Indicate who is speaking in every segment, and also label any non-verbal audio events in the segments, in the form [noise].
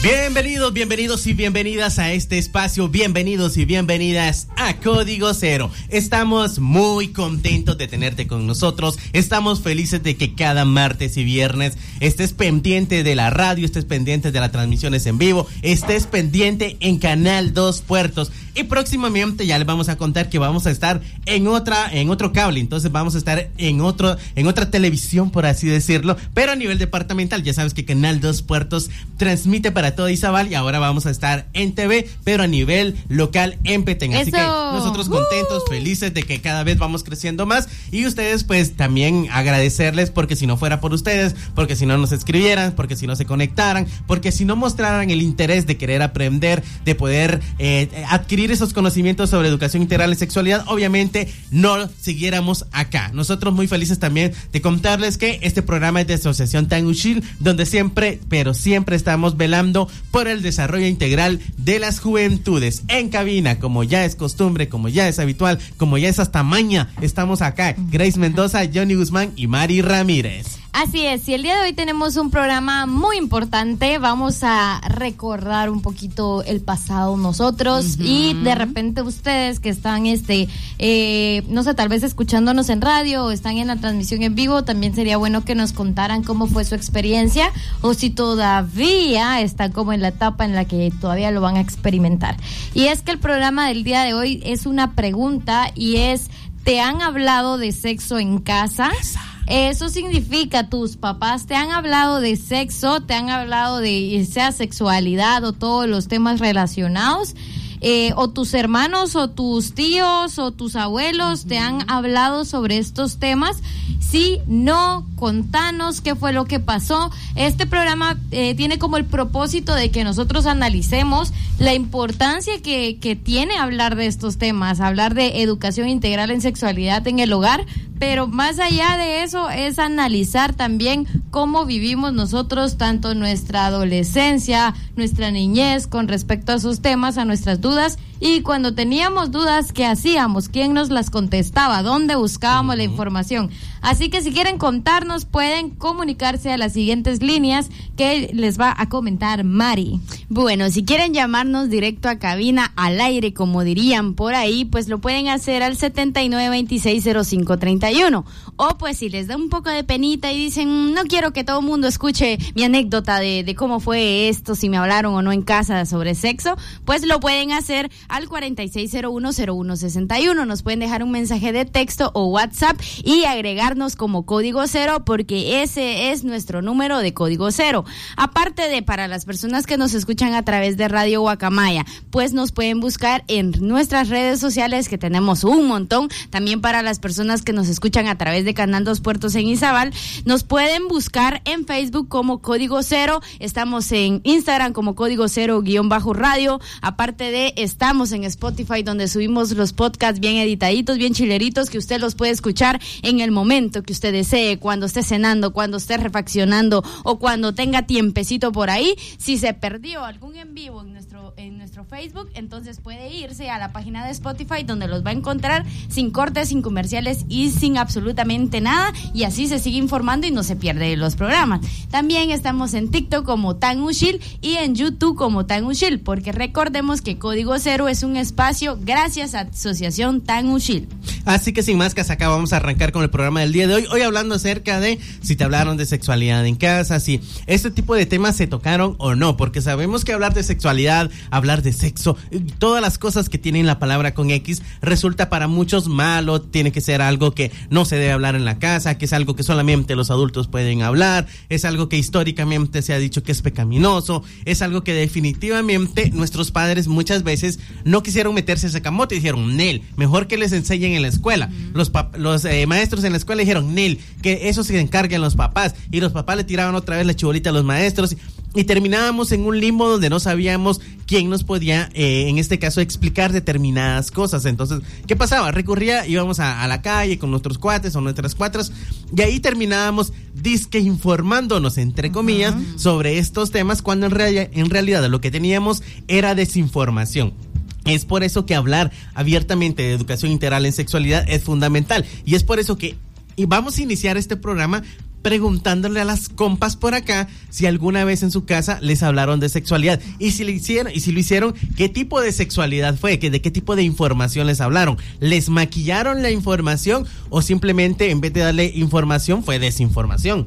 Speaker 1: Bienvenidos, bienvenidos y bienvenidas a este espacio, bienvenidos y bienvenidas a Código Cero. Estamos muy contentos de tenerte con nosotros, estamos felices de que cada martes y viernes estés pendiente de la radio, estés pendiente de las transmisiones en vivo, estés pendiente en Canal 2 Puertos. Y próximamente ya les vamos a contar que vamos a estar en otra, en otro cable, entonces vamos a estar en otro, en otra televisión, por así decirlo, pero a nivel departamental. Ya sabes que Canal 2 Puertos transmite para todo Izabal y ahora vamos a estar en TV, pero a nivel local en Petén. Así que nosotros contentos, felices de que cada vez vamos creciendo más y ustedes pues también agradecerles porque si no fuera por ustedes, porque si no nos escribieran, porque si no se conectaran, porque si no mostraran el interés de querer aprender, de poder eh, adquirir esos conocimientos sobre educación integral y sexualidad, obviamente no siguiéramos acá. Nosotros muy felices también de contarles que este programa es de Asociación Tangushil, donde siempre, pero siempre estamos velando por el desarrollo integral de las juventudes. En cabina, como ya es costumbre, como ya es habitual, como ya es hasta maña, estamos acá. Grace Mendoza, Johnny Guzmán y Mari Ramírez.
Speaker 2: Así es, y el día de hoy tenemos un programa muy importante. Vamos a recordar un poquito el pasado nosotros y de repente ustedes que están, este, eh, no sé, tal vez escuchándonos en radio o están en la transmisión en vivo, también sería bueno que nos contaran cómo fue su experiencia o si todavía están como en la etapa en la que todavía lo van a experimentar. Y es que el programa del día de hoy es una pregunta y es, ¿te han hablado de sexo en casa? Eso significa, tus papás te han hablado de sexo, te han hablado de sea sexualidad o todos los temas relacionados. Eh, o tus hermanos o tus tíos o tus abuelos te han hablado sobre estos temas. Si no, contanos qué fue lo que pasó. Este programa eh, tiene como el propósito de que nosotros analicemos la importancia que, que tiene hablar de estos temas, hablar de educación integral en sexualidad en el hogar, pero más allá de eso es analizar también cómo vivimos nosotros tanto nuestra adolescencia, nuestra niñez con respecto a esos temas, a nuestras dudas y cuando teníamos dudas, ¿qué hacíamos? ¿Quién nos las contestaba? ¿Dónde buscábamos la información? Así que si quieren contarnos, pueden comunicarse a las siguientes líneas que les va a comentar Mari.
Speaker 3: Bueno, si quieren llamarnos directo a cabina al aire, como dirían por ahí, pues lo pueden hacer al 79260531. O pues si les da un poco de penita y dicen, no quiero que todo el mundo escuche mi anécdota de, de cómo fue esto, si me hablaron o no en casa sobre sexo, pues lo pueden hacer al 46010161. Nos pueden dejar un mensaje de texto o WhatsApp y agregarnos como código cero porque ese es nuestro número de código cero. Aparte de para las personas que nos escuchan a través de Radio Guacamaya, pues nos pueden buscar en nuestras redes sociales que tenemos un montón. También para las personas que nos escuchan a través de Canal Dos Puertos en Izabal, nos pueden buscar en Facebook como Código Cero. Estamos en Instagram como Código Cero guion bajo radio. Aparte de estamos en Spotify donde subimos los podcasts bien editaditos, bien chileritos que usted los puede escuchar en el momento que usted desee, cuando esté cenando, cuando esté refaccionando o cuando tenga tiempecito por ahí. Si se perdió algún en vivo en nuestro en nuestro Facebook, entonces puede irse a la página de Spotify donde los va a encontrar sin cortes, sin comerciales y sin absolutamente nada y así se sigue informando y no se pierde los programas. También estamos en TikTok como Tan Ushil y en YouTube como Tan Ushil, porque recordemos que Código Cero es un espacio gracias a Asociación Tan Uchil.
Speaker 1: Así que sin más que acá vamos a arrancar con el programa del día de hoy. Hoy hablando acerca de si te hablaron de sexualidad en casa, si este tipo de temas se tocaron o no, porque sabemos que hablar de sexualidad, hablar de sexo, todas las cosas que tienen la palabra con X resulta para muchos malo, tiene que ser algo que no se debe hablar en la casa, que es algo que solamente los adultos pueden hablar, es algo que históricamente se ha dicho que es pecaminoso, es algo que definitivamente nuestros padres muchas veces no quisieron meterse ese camote y dijeron, Nel, mejor que les enseñen en la escuela. Los, los eh, maestros en la escuela dijeron, Nel, que eso se encarguen los papás. Y los papás le tiraban otra vez la chibolita a los maestros y terminábamos en un limbo donde no sabíamos quién nos podía, eh, en este caso, explicar determinadas cosas. Entonces, ¿qué pasaba? Recurría, íbamos a, la calle con nuestros cuates o nuestras cuatras y ahí terminábamos disque informándonos, entre comillas, sobre estos temas cuando en, en realidad lo que teníamos era desinformación. Es por eso que hablar abiertamente de educación integral en sexualidad es fundamental. Y es por eso que y vamos a iniciar este programa preguntándole a las compas por acá si alguna vez en su casa les hablaron de sexualidad. Y si lo hicieron y si lo hicieron qué tipo de sexualidad fue que de qué tipo de información les hablaron les maquillaron la información o simplemente en vez de darle información fue desinformación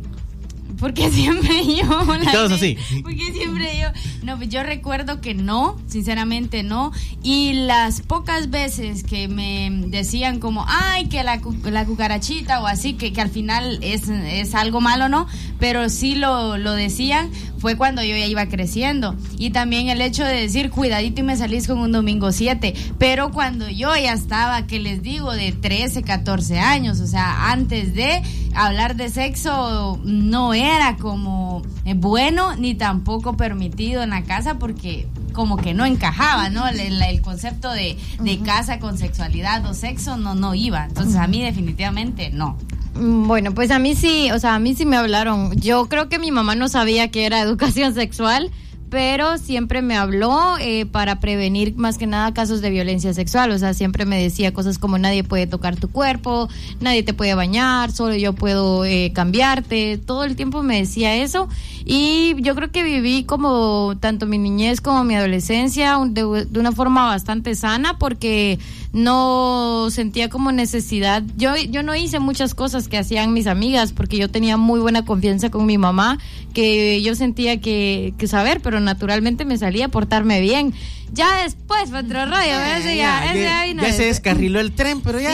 Speaker 3: porque [laughs] siempre yo.
Speaker 1: todos así.
Speaker 3: Porque siempre yo. No, pues yo recuerdo que no, sinceramente no. Y las pocas veces que me decían como, ay, que la, la cucarachita o así, que, que al final es, es algo malo, ¿no? Pero sí lo, lo decían, fue cuando yo ya iba creciendo. Y también el hecho de decir, cuidadito y me salís con un domingo 7. Pero cuando yo ya estaba, que les digo, de 13, 14 años, o sea, antes de hablar de sexo, no era como eh, bueno ni tampoco permitido en la casa porque como que no encajaba, ¿no? El, concepto de, de casa con sexualidad o sexo no, no iba. Entonces a mí definitivamente no.
Speaker 2: Mm, bueno, pues a mí sí, o sea, a mí sí me hablaron. Yo creo que mi mamá no sabía que era educación [laughs] sexual, pero siempre me habló eh, para prevenir más que nada casos de violencia sexual. O sea, siempre me decía cosas como nadie puede tocar tu cuerpo, nadie te puede bañar, solo yo puedo eh, cambiarte. Todo el tiempo me decía eso. Y yo creo que viví como tanto mi niñez como mi adolescencia de, una forma bastante sana porque no sentía como necesidad. Yo, yo no hice muchas cosas que hacían mis amigas porque yo tenía muy buena confianza con mi mamá, que yo sentía que, que saber, pero naturalmente me salía a portarme bien. Ya después, otro rollo,
Speaker 1: ya, ya, se descarriló el tren, pero ya,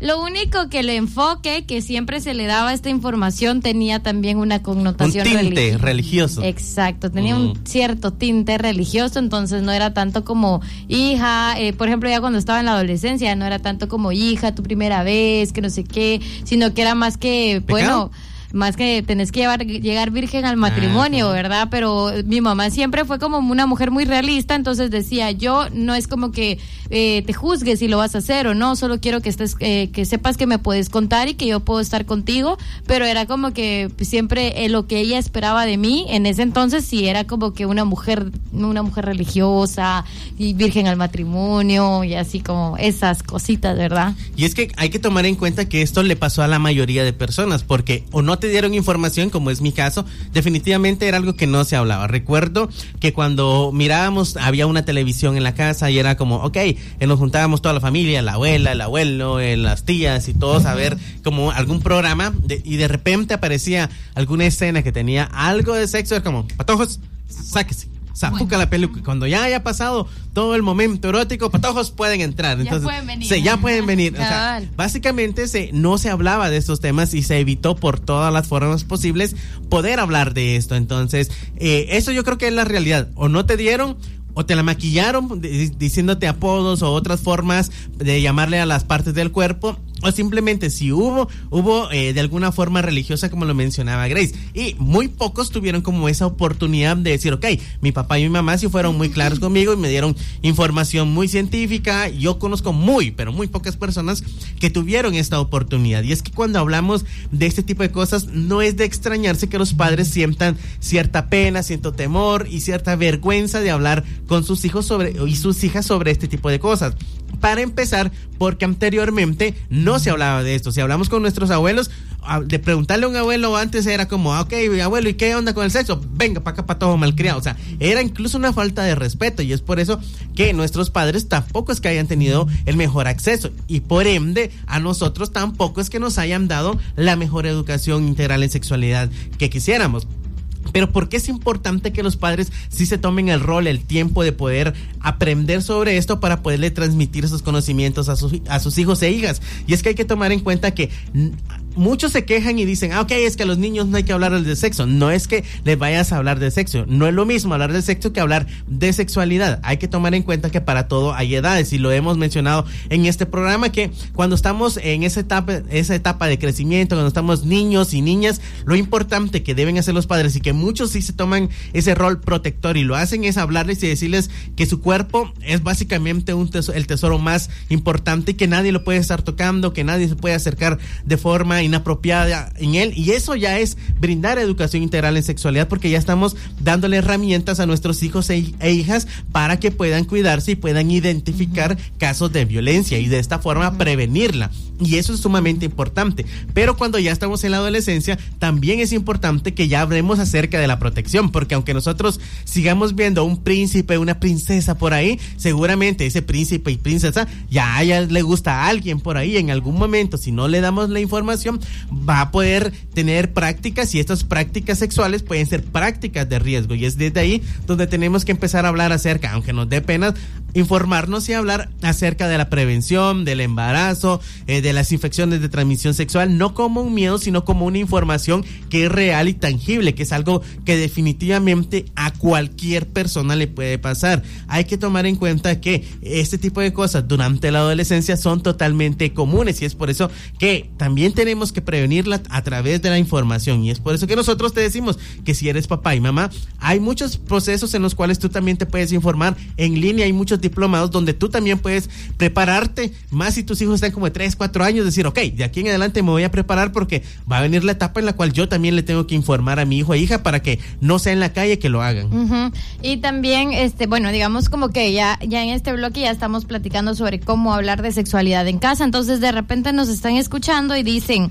Speaker 2: Lo único que el enfoque que siempre se le daba a esta información tenía también una connotación
Speaker 1: un tinte religioso.
Speaker 2: Exacto, tenía un mm. cierto tinte religioso, entonces no era tanto como hija, eh, por ejemplo, ya cuando estaba en la adolescencia, no era tanto como hija, tu primera vez, que no sé qué, sino que era más que, bueno más que tenés que llevar, llegar virgen al matrimonio, ¿verdad? Pero mi mamá siempre fue como una mujer muy realista, entonces decía, yo no es como que eh, te juzgues si lo vas a hacer o no, solo quiero que estés, eh, que sepas que me puedes contar y que yo puedo estar contigo, pero era como que siempre eh, lo que ella esperaba de mí en ese entonces sí era como que una mujer, una mujer religiosa y virgen al matrimonio y así como esas cositas, ¿verdad?
Speaker 1: Y es que hay que tomar en cuenta que esto le pasó a la mayoría de personas, porque o no te dieron información, como es mi caso, definitivamente era algo que no se hablaba. Recuerdo que cuando mirábamos, había una televisión en la casa y era como, ok, eh, nos juntábamos toda la familia, la abuela, el abuelo, eh, las tías y todos a ver como algún programa y de repente aparecía alguna escena que tenía algo de sexo, era como, patojos, sáquese zapuca la peluca. Cuando ya haya pasado todo el momento erótico, patojos pueden entrar. Entonces, ya pueden venir. ya pueden venir. básicamente se, no se hablaba de estos temas y se evitó por todas las formas posibles poder hablar de esto. Entonces, eh, eso yo creo que es la realidad. O no te dieron o te la maquillaron diciéndote apodos o otras formas de llamarle a las partes del cuerpo o simplemente si hubo, hubo eh, de alguna forma religiosa como lo mencionaba Grace. Y muy pocos tuvieron como esa oportunidad de decir, ok, mi papá y mi mamá sí fueron muy claros conmigo y me dieron información muy científica. Yo conozco muy, pero muy pocas personas que tuvieron esta oportunidad. Y es que cuando hablamos de este tipo de cosas, no es de extrañarse que los padres sientan cierta pena, cierto temor y cierta vergüenza de hablar con sus hijos sobre, y sus hijas sobre este tipo de cosas. Para empezar, porque anteriormente no se hablaba de esto. Si hablamos con nuestros abuelos, de preguntarle a un abuelo antes era como, ah, ok, abuelo, ¿y qué onda con el sexo? Venga, para acá, para todo malcriado. O sea, era incluso una falta de respeto y es por eso que nuestros padres tampoco es que hayan tenido el mejor acceso y por ende a nosotros tampoco es que nos hayan dado la mejor educación integral en sexualidad que quisiéramos. Pero ¿por qué es importante que los padres sí se tomen el rol, el tiempo de poder aprender sobre esto para poderle transmitir esos conocimientos a sus, a sus hijos e hijas? Y es que hay que tomar en cuenta que muchos se quejan y dicen, ah, ok, es que a los niños no hay que hablar de sexo. No es que les vayas a hablar de sexo. No es lo mismo hablar de sexo que hablar de sexualidad. Hay que tomar en cuenta que para todo hay edades y lo hemos mencionado en este programa que cuando estamos en esa etapa, esa etapa de crecimiento, cuando estamos niños y niñas, lo importante que deben hacer los padres y que muchos sí se toman ese rol protector y lo hacen es hablarles y decirles que su cuerpo es básicamente un el tesoro más importante y que nadie lo puede estar tocando, que nadie se puede acercar de forma inapropiada en él y eso ya es brindar educación integral en sexualidad porque ya estamos dándole herramientas a nuestros hijos e, e hijas para que puedan cuidarse y puedan identificar casos de violencia y de esta forma prevenirla. Y eso es sumamente importante. Pero cuando ya estamos en la adolescencia, también es importante que ya hablemos acerca de la protección, porque aunque nosotros sigamos viendo un príncipe, una princesa por ahí, seguramente ese príncipe y princesa ya, ya le gusta a alguien por ahí en algún momento. Si no le damos la información, va a poder tener prácticas y estas prácticas sexuales pueden ser prácticas de riesgo. Y es desde ahí donde tenemos que empezar a hablar acerca, aunque nos dé pena, informarnos y hablar acerca de la prevención, del embarazo, eh, de las infecciones de transmisión sexual, no como un miedo, sino como una información que es real y tangible, que es algo que definitivamente a cualquier persona le puede pasar. Hay que tomar en cuenta que este tipo de cosas durante la adolescencia son totalmente comunes y es por eso que también tenemos que prevenirla a través de la información. Y es por eso que nosotros te decimos que si eres papá y mamá, hay muchos procesos en los cuales tú también te puedes informar en línea, hay muchos diplomados donde tú también puedes prepararte, más si tus hijos están como de 3, 4 años, decir, ok, de aquí en adelante me voy a preparar porque va a venir la etapa en la cual yo también le tengo que informar a mi hijo e hija para que no sea en la calle que lo hagan.
Speaker 2: Y también, este, bueno, digamos como que ya, ya en este bloque ya estamos platicando sobre cómo hablar de sexualidad en casa, entonces de repente nos están escuchando y dicen,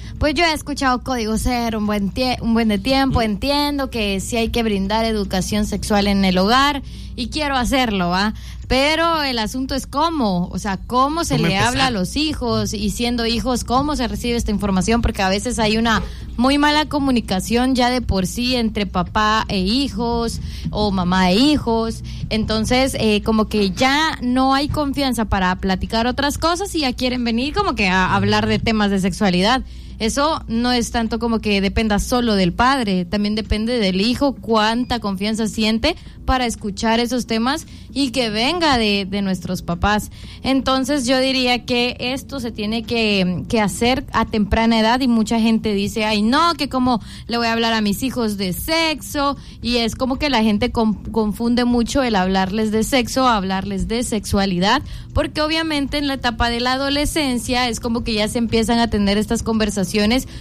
Speaker 2: pues yo he escuchado Código Cero un buen, un buen de tiempo, entiendo que sí hay que brindar educación sexual en el hogar y quiero hacerlo, ¿va? Pero el asunto es cómo, o sea, cómo se le habla a los hijos y siendo hijos, cómo se recibe esta información, porque a veces hay una muy mala comunicación ya de por sí entre papá e hijos o mamá e hijos. Entonces, eh, como que ya no hay confianza para platicar otras cosas y ya quieren venir como que a hablar de temas de sexualidad. Eso no es tanto como que dependa solo del padre, también depende del hijo cuánta confianza siente para escuchar esos temas y que venga de, nuestros papás. Entonces yo diría que esto se tiene que, hacer a temprana edad y mucha gente dice, ay no, que como le voy a hablar a mis hijos de sexo y es como que la gente confunde mucho el hablarles de sexo, hablarles de sexualidad, porque obviamente en la etapa de la adolescencia es como que ya se empiezan a tener estas conversaciones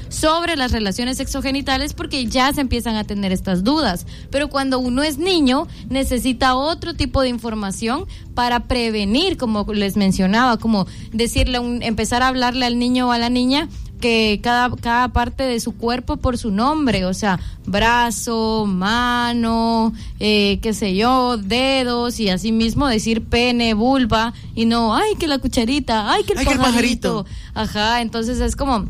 Speaker 2: sobre las relaciones sexogenitales porque ya se empiezan a tener estas dudas. Pero cuando uno es niño, necesita otro tipo de información para prevenir, como les mencionaba, como decirle, empezar a hablarle al niño o a la niña que cada, cada parte de su cuerpo por su nombre, o sea, brazo, mano, eh, qué sé yo, dedos y así mismo decir pene, vulva y no, ay, que la cucharita, ay, que el, pajarito. Ajá, entonces es como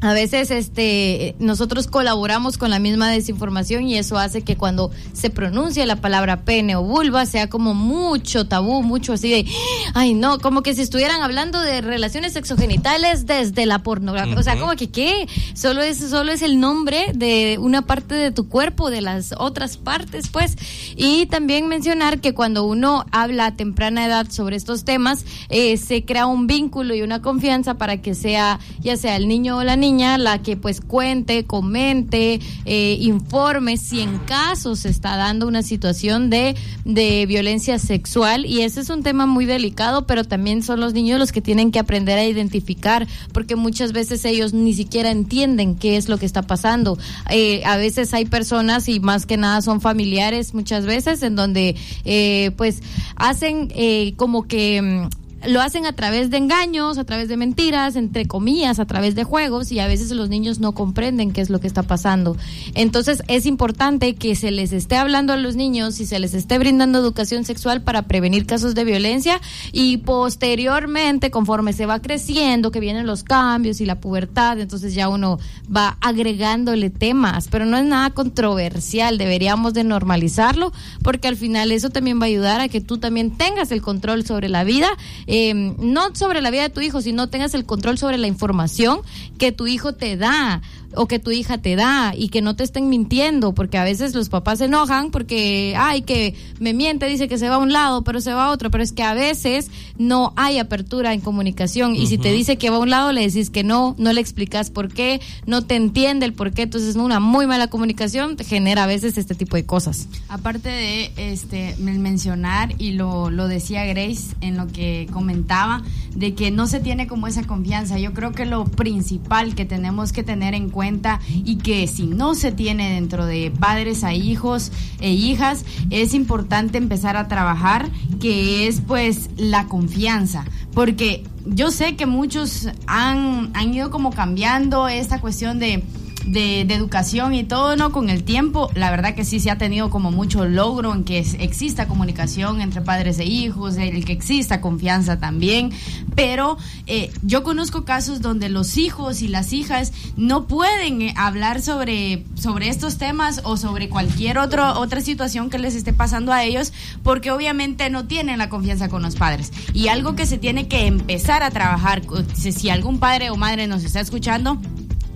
Speaker 2: a veces este nosotros colaboramos con la misma desinformación y eso hace que cuando se pronuncia la palabra pene o vulva sea como mucho tabú, mucho así de ay no, como que si estuvieran hablando de relaciones sexogenitales desde la pornografía, o sea, como que qué, solo es solo es el nombre de una parte de tu cuerpo, de las otras partes, pues. Y también mencionar que cuando uno habla a temprana edad sobre estos temas, eh, se crea un vínculo y una confianza para que sea ya sea el niño o la niña la que pues cuente, comente, eh, informe si en caso se está dando una situación de, de violencia sexual y ese es un tema muy delicado, pero también son los niños los que tienen que aprender a identificar porque muchas veces ellos ni siquiera entienden qué es lo que está pasando. Eh, a veces hay personas y más que nada son familiares muchas veces en donde eh, pues hacen como que mm, lo hacen a través de engaños, a través de mentiras, entre comillas, a través de juegos y a veces los niños no comprenden qué es lo que está pasando. Entonces es importante que se les esté hablando a los niños y se les esté brindando educación sexual para prevenir casos de violencia y posteriormente, conforme se va creciendo, que vienen los cambios y la pubertad, entonces ya uno va agregándole temas, pero no es nada controversial, deberíamos de normalizarlo porque al final eso también va a ayudar a que tú también tengas el control sobre la vida eh, no sobre la vida de tu hijo, sino tengas el control sobre la información que tu hijo te da o que tu hija te da y que no te estén mintiendo, porque a veces los papás se enojan porque, ay, que me miente, dice que se va a un lado, pero se va a otro, pero es que a veces no hay apertura en comunicación y si te dice que va a un lado, le decís que no, no le explicas por qué, no te entiende el por qué, entonces una muy mala comunicación genera a veces este tipo de cosas.
Speaker 3: Aparte de este mencionar, y lo, lo decía Grace en lo que comentaba, de que no se tiene como esa confianza, yo creo que lo principal que tenemos que tener en cuenta y que si no se tiene dentro de padres a hijos e hijas, es importante empezar a trabajar, que es pues la confianza, porque yo sé que muchos han, han ido como cambiando esta cuestión de de, educación y todo, ¿no? Con el tiempo, la verdad que sí se ha tenido como mucho logro en que exista comunicación entre padres e hijos, el que exista confianza también, pero eh, yo conozco casos donde los hijos y las hijas no pueden eh, hablar sobre, sobre estos temas o sobre cualquier otro, otra situación que les esté pasando a ellos, porque obviamente no tienen la confianza con los padres. Y algo que se tiene que empezar a trabajar, si algún padre o madre nos está escuchando,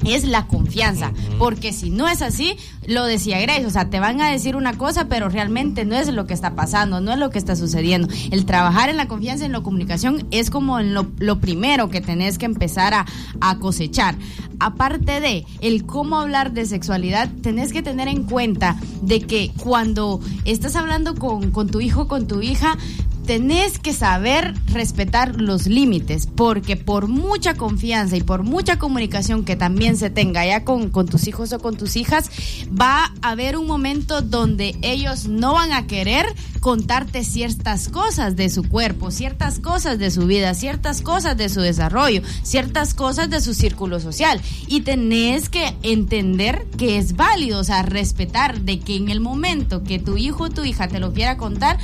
Speaker 3: es la confianza, porque si no es así, lo decía Grace, o sea, te van a decir una cosa, pero realmente no es lo que está pasando, no es lo que está sucediendo. El trabajar en la confianza, en la comunicación, es como lo, lo primero que tenés que empezar a, a, cosechar. Aparte de el cómo hablar de sexualidad, tenés que tener en cuenta de que cuando estás hablando con, con tu hijo, con tu hija, tenés que saber respetar los límites, porque por mucha confianza y por mucha comunicación que también se tenga ya con, tus hijos o con tus hijas, va a haber un momento donde ellos no van a querer contarte ciertas cosas de su cuerpo, ciertas cosas de su vida, ciertas cosas de su desarrollo, ciertas cosas de su círculo social. Y tenés que entender que es válido, o sea, respetar de que en el momento que tu hijo o tu hija te lo quiera contar,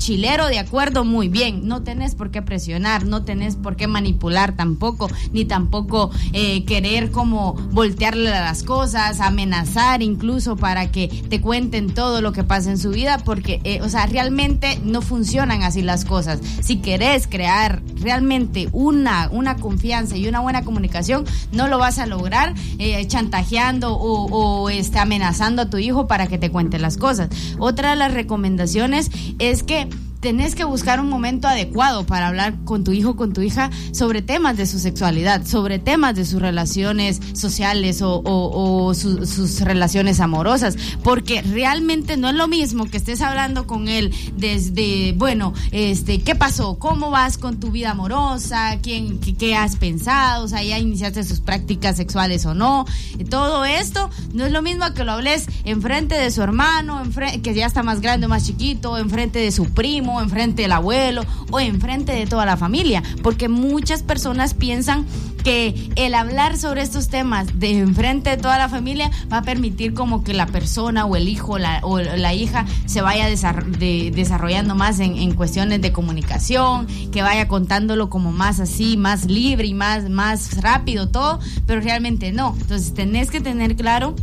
Speaker 3: chilero, de acuerdo, muy bien. No tenés por qué presionar, no tenés por qué manipular tampoco, ni tampoco eh, querer como voltearle las cosas, amenazar incluso para que te cuenten todo lo que pasa en su vida, porque, eh, o sea, realmente no funcionan así las cosas. Si querés crear realmente una, una confianza y una buena comunicación, no lo vas a lograr eh, chantajeando o, o este, amenazando a tu hijo para que te cuente las cosas. Otra de las recomendaciones es que tenés que buscar un momento adecuado para hablar con tu hijo, con tu hija, sobre temas de su sexualidad, sobre temas de sus relaciones sociales o, sus relaciones amorosas, porque realmente no es lo mismo que estés hablando con él desde, bueno, este, ¿qué pasó? ¿Cómo vas con tu vida amorosa? ¿Quién, qué, has pensado? O sea, ya iniciaste sus prácticas sexuales o no. Todo esto no es lo mismo que lo hables enfrente de su hermano, que ya está más grande o más chiquito, enfrente de su primo enfrente del abuelo o enfrente de toda la familia, porque muchas personas piensan que el hablar sobre estos temas de enfrente de toda la familia va a permitir como que la persona o el hijo o la hija se vaya desarrollando más en, en, cuestiones de comunicación, que vaya contándolo como más así, más libre y más, más rápido todo, pero realmente no. Entonces tenés que tener claro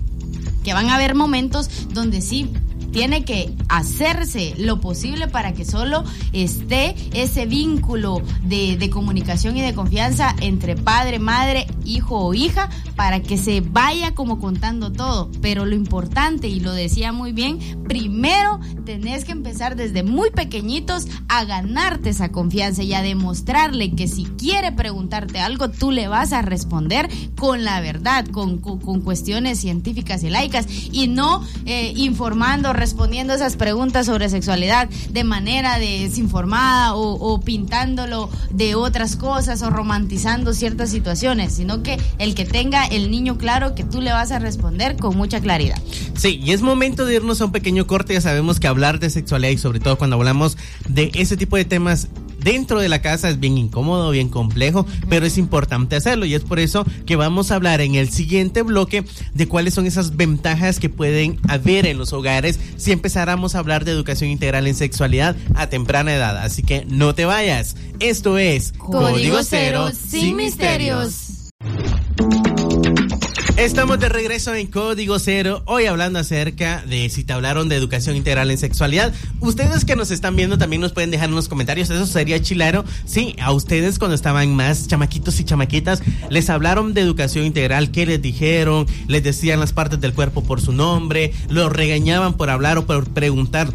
Speaker 3: que van a haber momentos donde sí tiene que hacerse lo posible para que solo esté ese vínculo de, comunicación y de confianza entre padre, madre, hijo o hija para que se vaya como contando todo. Pero lo importante, y lo decía muy bien, primero tenés que empezar desde muy pequeñitos a ganarte esa confianza y a demostrarle que si quiere preguntarte algo, tú le vas a responder con la verdad, con, cuestiones científicas y laicas y no eh, informando, respondiendo esas preguntas sobre sexualidad de manera desinformada o, pintándolo de otras cosas o romantizando ciertas situaciones, sino que el que tenga el niño claro que tú le vas a responder con mucha claridad.
Speaker 1: Sí, y es momento de irnos a un pequeño corte, ya sabemos que hablar de sexualidad y sobre todo cuando hablamos de ese tipo de temas dentro de la casa es bien incómodo, bien complejo, pero es importante hacerlo y es por eso que vamos a hablar en el siguiente bloque de cuáles son esas ventajas que pueden haber en los hogares si empezáramos a hablar de educación integral en sexualidad a temprana edad. Así que no te vayas. Esto es
Speaker 2: Código Cero sin misterios.
Speaker 1: Estamos de regreso en Código Cero, hoy hablando acerca de si te hablaron de educación integral en sexualidad. Ustedes que nos están viendo también nos pueden dejar en los comentarios, eso sería chilaro. Sí, a ustedes cuando estaban más chamaquitos y chamaquitas, les hablaron de educación integral, ¿qué les dijeron? Les decían las partes del cuerpo por su nombre, los regañaban por hablar o por preguntar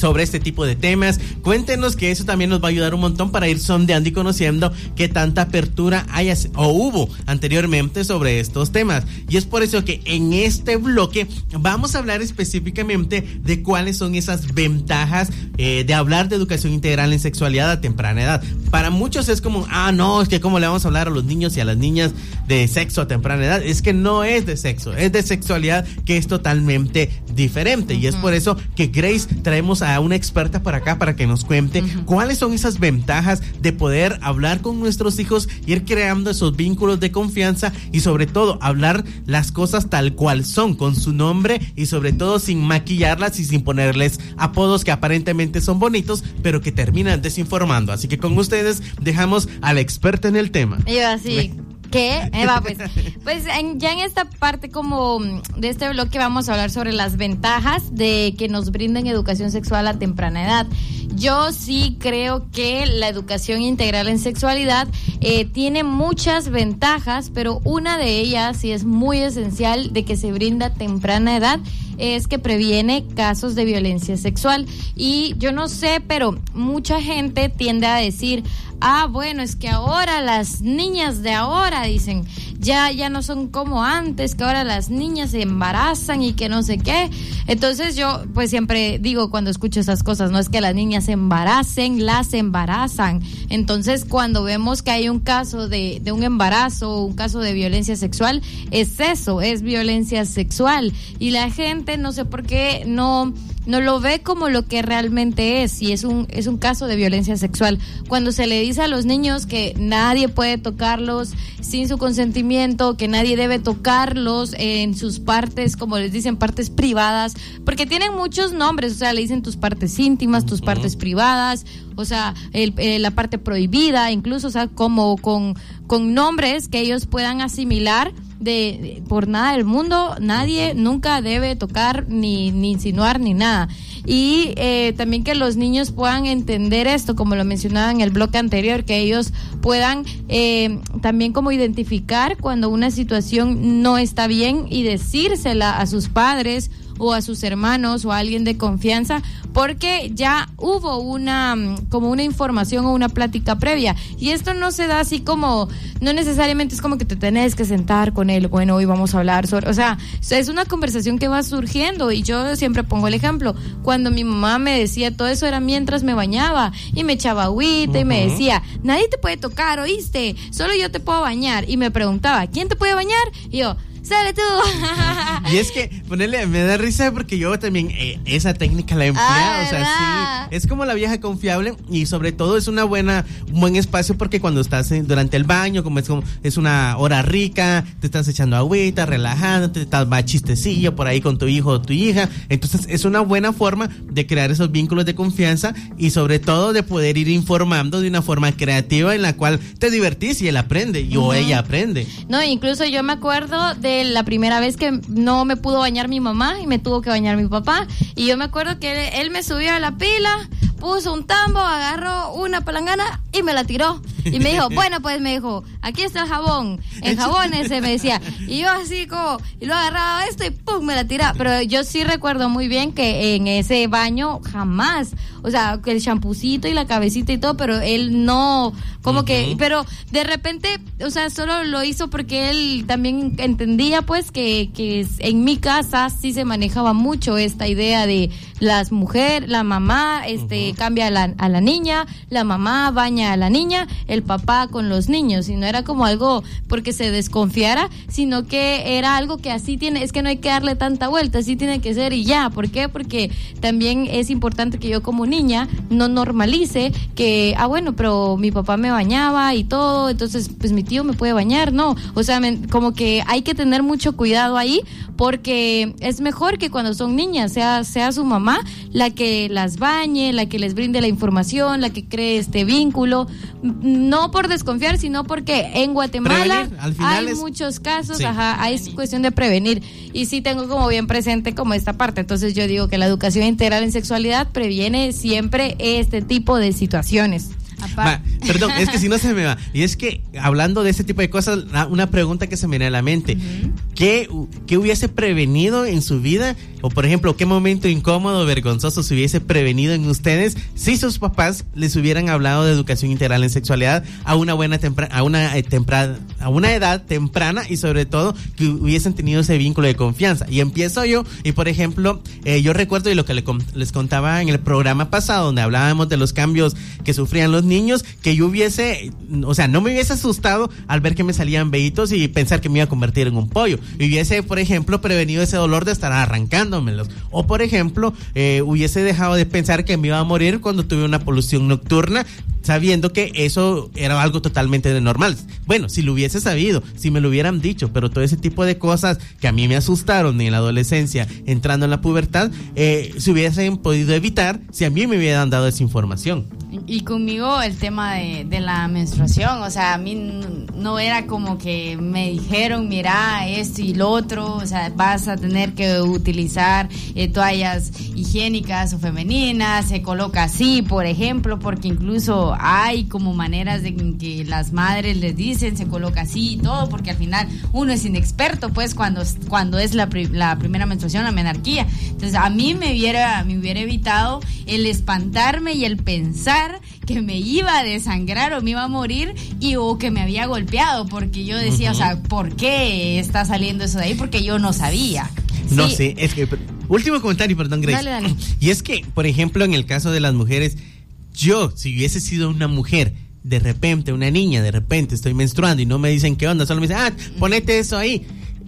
Speaker 1: sobre este tipo de temas. Cuéntenos que eso también nos va a ayudar un montón para ir sondeando y conociendo qué tanta apertura haya o hubo anteriormente sobre estos temas. Y es por eso que en este bloque vamos a hablar específicamente de cuáles son esas ventajas eh, de hablar de educación integral en sexualidad a temprana edad. Para muchos es como, ah, no, es que cómo le vamos a hablar a los niños y a las niñas de sexo a temprana edad. Es que no es de sexo, es de sexualidad que es totalmente diferente. Y es por eso que Grace traemos a una experta para acá para que nos cuente cuáles son esas ventajas de poder hablar con nuestros hijos, ir creando esos vínculos de confianza y sobre todo hablar las cosas tal cual son, con su nombre y sobre todo sin maquillarlas y sin ponerles apodos que aparentemente son bonitos, pero que terminan desinformando. Así que con ustedes dejamos a la experta en el tema.
Speaker 2: Yo así, ¿Qué? Eh, va, pues, [laughs] pues en- ya en esta parte como de este bloque vamos a hablar sobre las ventajas de que nos brinden educación sexual a temprana edad. Yo sí creo que la educación integral en sexualidad eh, tiene muchas ventajas, pero una de ellas, y es muy esencial de que se brinda temprana edad, es que previene casos de violencia sexual. Y yo no sé, pero mucha gente tiende a decir, ah, bueno, es que ahora las niñas de ahora dicen, ya, ya no son como antes, que ahora las niñas se embarazan y que no sé qué. Entonces yo pues siempre digo cuando escucho esas cosas, no es que las niñas se embaracen, las embarazan. Entonces cuando vemos que hay un caso de, de un embarazo un caso de violencia sexual, es eso, es violencia sexual. Y la gente no sé por qué no no lo ve como lo que realmente es y es un es un caso de violencia sexual cuando se le dice a los niños que nadie puede tocarlos sin su consentimiento que nadie debe tocarlos en sus partes como les dicen partes privadas porque tienen muchos nombres o sea le dicen tus partes íntimas tus partes privadas o sea el- eh, la parte prohibida incluso o sea como con con nombres que ellos puedan asimilar de, de- por nada del mundo nadie nunca debe tocar ni, ni insinuar ni nada y eh, también que los niños puedan entender esto como lo mencionaba en el bloque anterior que ellos puedan eh, también como identificar cuando una situación no está bien y decírsela a sus padres o a sus hermanos o a alguien de confianza porque ya hubo una mm, como una información o una plática previa. Y esto no se da así como no necesariamente es como que te tenés que sentar con él bueno hoy vamos a hablar sobre o sea es una conversación que va surgiendo y yo siempre pongo el ejemplo. Cuando mi mamá me decía todo eso era mientras me bañaba y me echaba agüita y me decía nadie te puede tocar oíste solo yo te puedo bañar y me preguntaba quién te puede bañar y yo sale tú [laughs]
Speaker 1: Y es que ponerle, me da risa porque yo también eh, esa técnica la he empleado.
Speaker 2: Ah,
Speaker 1: o sea, sí, es como la vieja confiable y sobre todo es una buena, un buen espacio porque cuando estás en- durante el baño, como es como es una hora rica, te estás echando agüita, relajándote, estás va chistecillo por ahí con tu hijo o tu hija. Entonces es una buena forma de crear esos vínculos de confianza y sobre todo de poder ir informando de una forma creativa en la cual te divertís y él aprende y o ella aprende.
Speaker 2: No, incluso yo me acuerdo de la primera vez que no me pudo bañar mi mamá y me tuvo que bañar mi papá. Y yo me acuerdo que él, él me subió a la pila, puso un tambo, agarró una palangana y me la tiró. Y me dijo, bueno, pues me dijo, aquí está el jabón. El jabón ese me decía. Y yo así como, y lo agarraba esto y pum, me la tiraba. Pero yo sí recuerdo muy bien que en ese baño jamás, o sea, que el champucito y la cabecita y todo, pero él no Como que, pero de repente, o sea, solo lo hizo porque él también entendía pues que, que en mi casa sí se manejaba mucho esta idea de las mujeres, la mamá este cambia a la, a la niña, la mamá baña a la niña, el papá con los niños, y no era como algo porque se desconfiara, sino que era algo que así tiene, es que no hay que darle tanta vuelta, así tiene que ser y ya, ¿por qué? Porque también es importante que yo como niña no normalice que, ah bueno, pero mi papá me bañaba y todo, entonces pues mi tío me puede bañar, no, o sea, como que hay que tener mucho cuidado ahí porque es mejor que cuando son niñas sea, sea su mamá la que las bañe, la que les brinde la información, la que cree este vínculo, no por desconfiar, sino porque en Guatemala hay muchos casos, ajá, hay cuestión de prevenir. Y sí tengo como bien presente como esta parte, entonces yo digo que la educación integral en sexualidad previene siempre este tipo de situaciones
Speaker 1: perdón, es que si no se me va. Y es que hablando de ese tipo de cosas, una pregunta que se me viene a la mente. ¿Qué, hubiese prevenido en su vida? O por ejemplo, ¿qué momento incómodo vergonzoso se hubiese prevenido en ustedes si sus papás les hubieran hablado de educación integral en sexualidad a una buena a una eh, temprana, a una edad temprana y sobre todo que hubiesen tenido ese vínculo de confianza? Y empiezo yo y por ejemplo, eh, yo recuerdo y lo que les contaba en el programa pasado donde hablábamos de los cambios que sufrían los niños que yo hubiese, o sea, no me hubiese asustado al ver que me salían veitos y pensar que me iba a convertir en un pollo. Y hubiese, por ejemplo, prevenido ese dolor de estar arrancándomelos. O, por ejemplo, eh, hubiese dejado de pensar que me iba a morir cuando tuve una polución nocturna sabiendo que eso era algo totalmente de normal. Bueno, si lo hubiese sabido, si me lo hubieran dicho, pero todo ese tipo de cosas que a mí me asustaron en la adolescencia, entrando en la pubertad, eh, se hubiesen podido evitar si a mí me hubieran dado esa información.
Speaker 3: Y conmigo el tema de, la menstruación, o sea, a mí no era como que me dijeron, mira, esto y lo otro, o sea, vas a tener que utilizar eh, toallas higiénicas o femeninas, se coloca así, por ejemplo, porque incluso hay como maneras de que las madres les dicen, se coloca así y todo, porque al final uno es inexperto, pues, cuando, cuando es la, la primera menstruación, la menarquía. Entonces, a mí me hubiera, me hubiera evitado el espantarme y el pensar que me iba a desangrar o me iba a morir y o que me había golpeado, porque yo decía, o sea, ¿por qué está saliendo eso de ahí? Porque yo no sabía.
Speaker 1: No sé, es que... Último comentario, perdón, Grace. Dale, dale. Y es que, por ejemplo, en el caso de las mujeres, yo, si hubiese sido una mujer, de repente, una niña, de repente estoy menstruando y no me dicen qué onda, solo me dicen, ah, ponete eso ahí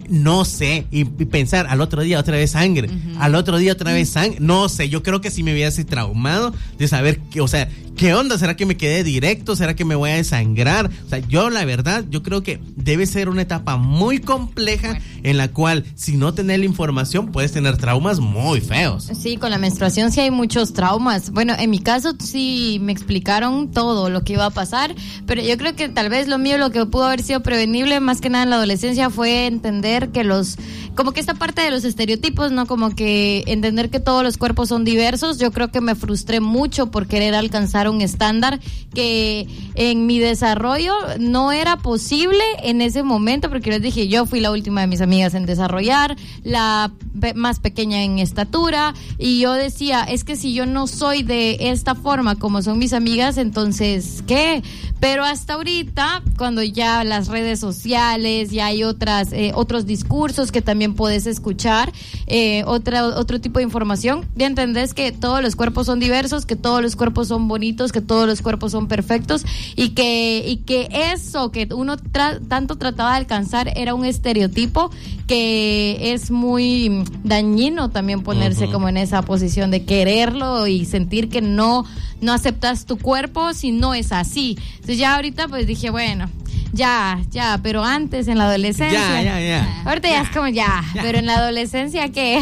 Speaker 1: no sé, y, pensar al otro día otra vez sangre, al otro día otra vez sangre, no sé, yo creo que si me hubiese traumado de saber que, o sea, ¿qué onda? ¿Será que me quedé directo? ¿Será que me voy a desangrar? O sea, yo la verdad, yo creo que debe ser una etapa muy compleja en la cual si no tener la información puedes tener traumas muy feos.
Speaker 2: Sí, con la menstruación sí hay muchos traumas. Bueno, en mi caso sí me explicaron todo lo que iba a pasar, pero yo creo que tal vez lo mío, lo que pudo haber sido prevenible más que nada en la adolescencia fue entender que los, como que esta parte de los estereotipos, ¿no? Como que entender que todos los cuerpos son diversos. Yo creo que me frustré mucho por querer alcanzar un estándar que en mi desarrollo no era posible en ese momento, porque les dije, yo fui la última de mis amigas en desarrollar, la más pequeña en estatura, y yo decía, es que si yo no soy de esta forma como son mis amigas, entonces, ¿qué? Pero hasta ahorita, cuando ya las redes sociales, ya hay otras, eh, otros discursos que también puedes escuchar, eh, otra, otro tipo de información, ya entendés que todos los cuerpos son diversos, que todos los cuerpos son bonitos, que todos los cuerpos son perfectos y que, y que eso que uno tanto trataba de alcanzar era un estereotipo que es muy dañino también ponerse como en esa posición de quererlo y sentir que no, no aceptas tu cuerpo si no es así. Entonces ya ahorita pues dije, bueno, ya, ya, pero antes en la adolescencia. Ya, ya, ya. Ahorita ya, es como ya, pero en la adolescencia, ¿qué?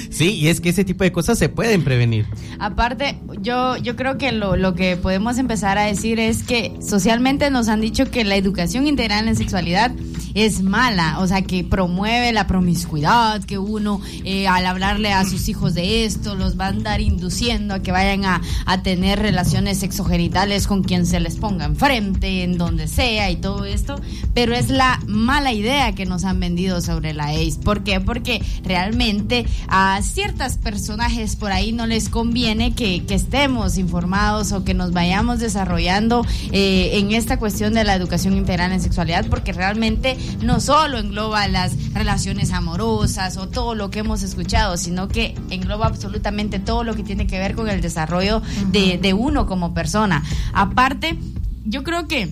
Speaker 2: [laughs]
Speaker 1: sí, y es que ese tipo de cosas se pueden prevenir.
Speaker 3: Aparte, yo, yo creo que lo, lo que podemos empezar a decir es que socialmente nos han dicho que la educación integral en sexualidad es mala, o sea, que promueve la promiscuidad, que uno eh, al hablarle a sus hijos de esto los va a andar induciendo a que vayan a, a tener relaciones sexogenitales con quien se les ponga enfrente, en donde sea y todo esto, pero es la mala idea que nos han vendido sobre la AIDS. ¿Por qué? Porque realmente a ciertos personajes por ahí no les conviene que, que estemos informados o que nos vayamos desarrollando eh, en esta cuestión de la educación integral en sexualidad, porque realmente no solo engloba las relaciones amorosas o todo lo que hemos escuchado, sino que engloba absolutamente todo lo que tiene que ver con el desarrollo de, de uno como persona. Aparte, yo creo que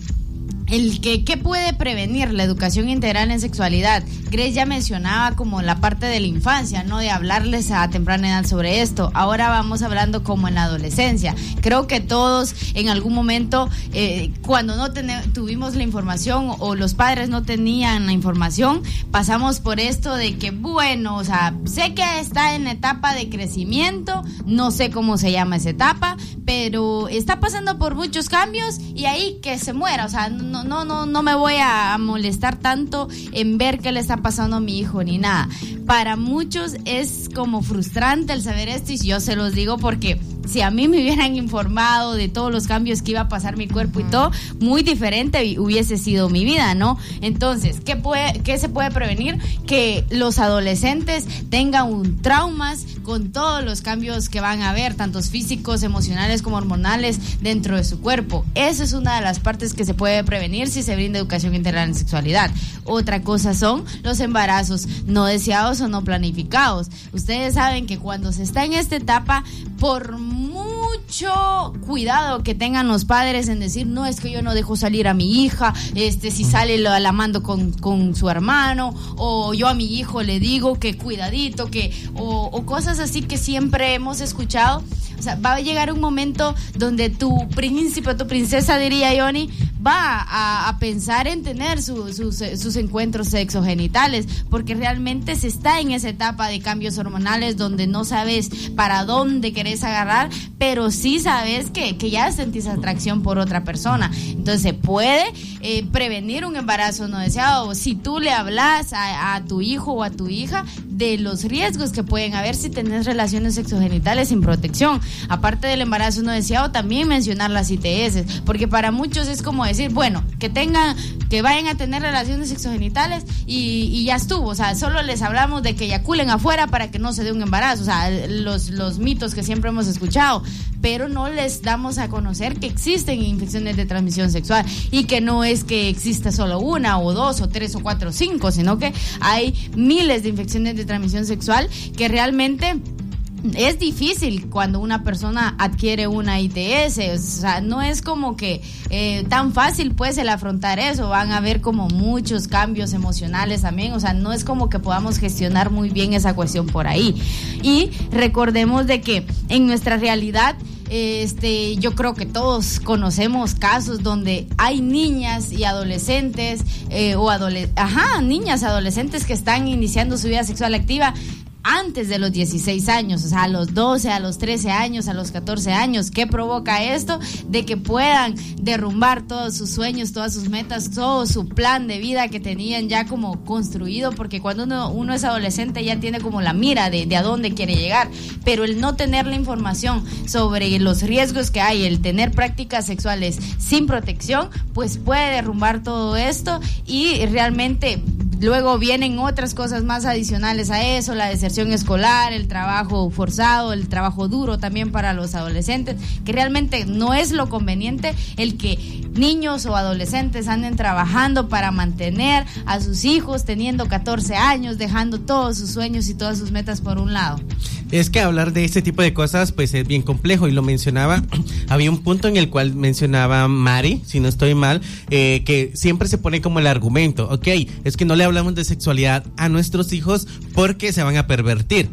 Speaker 3: el que ¿qué puede prevenir la educación integral en sexualidad. Grace ya mencionaba como la parte de la infancia, ¿no? De hablarles a temprana edad sobre esto. Ahora vamos hablando como en la adolescencia. Creo que todos en algún momento, eh, cuando no tuvimos la información o los padres no tenían la información, pasamos por esto de que, bueno, o sea, sé que está en etapa de crecimiento, no sé cómo se llama esa etapa, pero está pasando por muchos cambios y ahí que se muera, o sea, no no, no, no, me voy a molestar tanto en ver qué le está pasando a mi hijo ni nada. Para muchos es como frustrante el saber esto y yo se los digo porque si a mí me hubieran informado de todos los cambios que iba a pasar mi cuerpo y todo, muy diferente hubiese sido mi vida, ¿no? Entonces, ¿qué, puede, qué se puede prevenir? Que los adolescentes tengan un traumas con todos los cambios que van a haber, tantos físicos, emocionales como hormonales, dentro de su cuerpo. Esa es una de las partes que se puede prevenir si se brinda educación integral en sexualidad. Otra cosa son los embarazos no deseados o no planificados. Ustedes saben que cuando se está en esta etapa, por mucho cuidado que tengan los padres en decir, no, es que yo no dejo salir a mi hija, este, si sale la, la mando con, con, su hermano, o yo a mi hijo le digo que cuidadito, que, o, o cosas así que siempre hemos escuchado. O sea, va a llegar un momento donde tu príncipe, tu princesa, diría Johnny, va a, pensar en tener sus, sus, encuentros sexogenitales, porque realmente se está en esa etapa de cambios hormonales donde no sabes para dónde querés agarrar, pero sí sabes que, que ya sentís atracción por otra persona. Entonces puede eh, prevenir un embarazo no deseado si tú le hablas a tu hijo o a tu hija de los riesgos que pueden haber si tenés relaciones sexogenitales sin protección. Aparte del embarazo no deseado, también mencionar las ITS, porque para muchos es como decir, bueno, que tengan, que vayan a tener relaciones sexogenitales y, ya estuvo. O sea, solo les hablamos de que eyaculen afuera para que no se dé un embarazo. O sea, los, los mitos que siempre hemos escuchado. Pero no les damos a conocer que existen infecciones de transmisión sexual y que no es que exista solo una o dos o tres o cuatro o cinco, sino que hay miles de infecciones de transmisión sexual que realmente es difícil cuando una persona adquiere una ITS, o sea, no es como que eh, tan fácil pues el afrontar eso, van a haber como muchos cambios emocionales también, o sea, no es como que podamos gestionar muy bien esa cuestión por ahí. Y recordemos de que en nuestra realidad este, yo creo que todos conocemos casos donde hay niñas y adolescentes eh, o adole ajá, niñas adolescentes que están iniciando su vida sexual activa antes de los 16 años, o sea, a los 12, a los 13 años, a los 14 años. ¿Qué provoca esto? De que puedan derrumbar todos sus sueños, todas sus metas, todo su plan de vida que tenían ya como construido, porque cuando uno, es adolescente ya tiene como la mira de, de, a dónde quiere llegar, pero el no tener la información sobre los riesgos que hay, el tener prácticas sexuales sin protección, pues puede derrumbar todo esto y realmente Luego vienen otras cosas más adicionales a eso, la deserción escolar, el trabajo forzado, el trabajo duro también para los adolescentes, que realmente no es lo conveniente el que niños o adolescentes anden trabajando para mantener a sus hijos teniendo 14 años, dejando todos sus sueños y todas sus metas por un lado.
Speaker 1: Es que hablar de este tipo de cosas pues es bien complejo. Y lo mencionaba, [clears throat] había un punto en el cual mencionaba Mari, si no estoy mal, eh, que siempre se pone como el argumento, ok, es que no le hablamos de sexualidad a nuestros hijos porque se van a pervertir.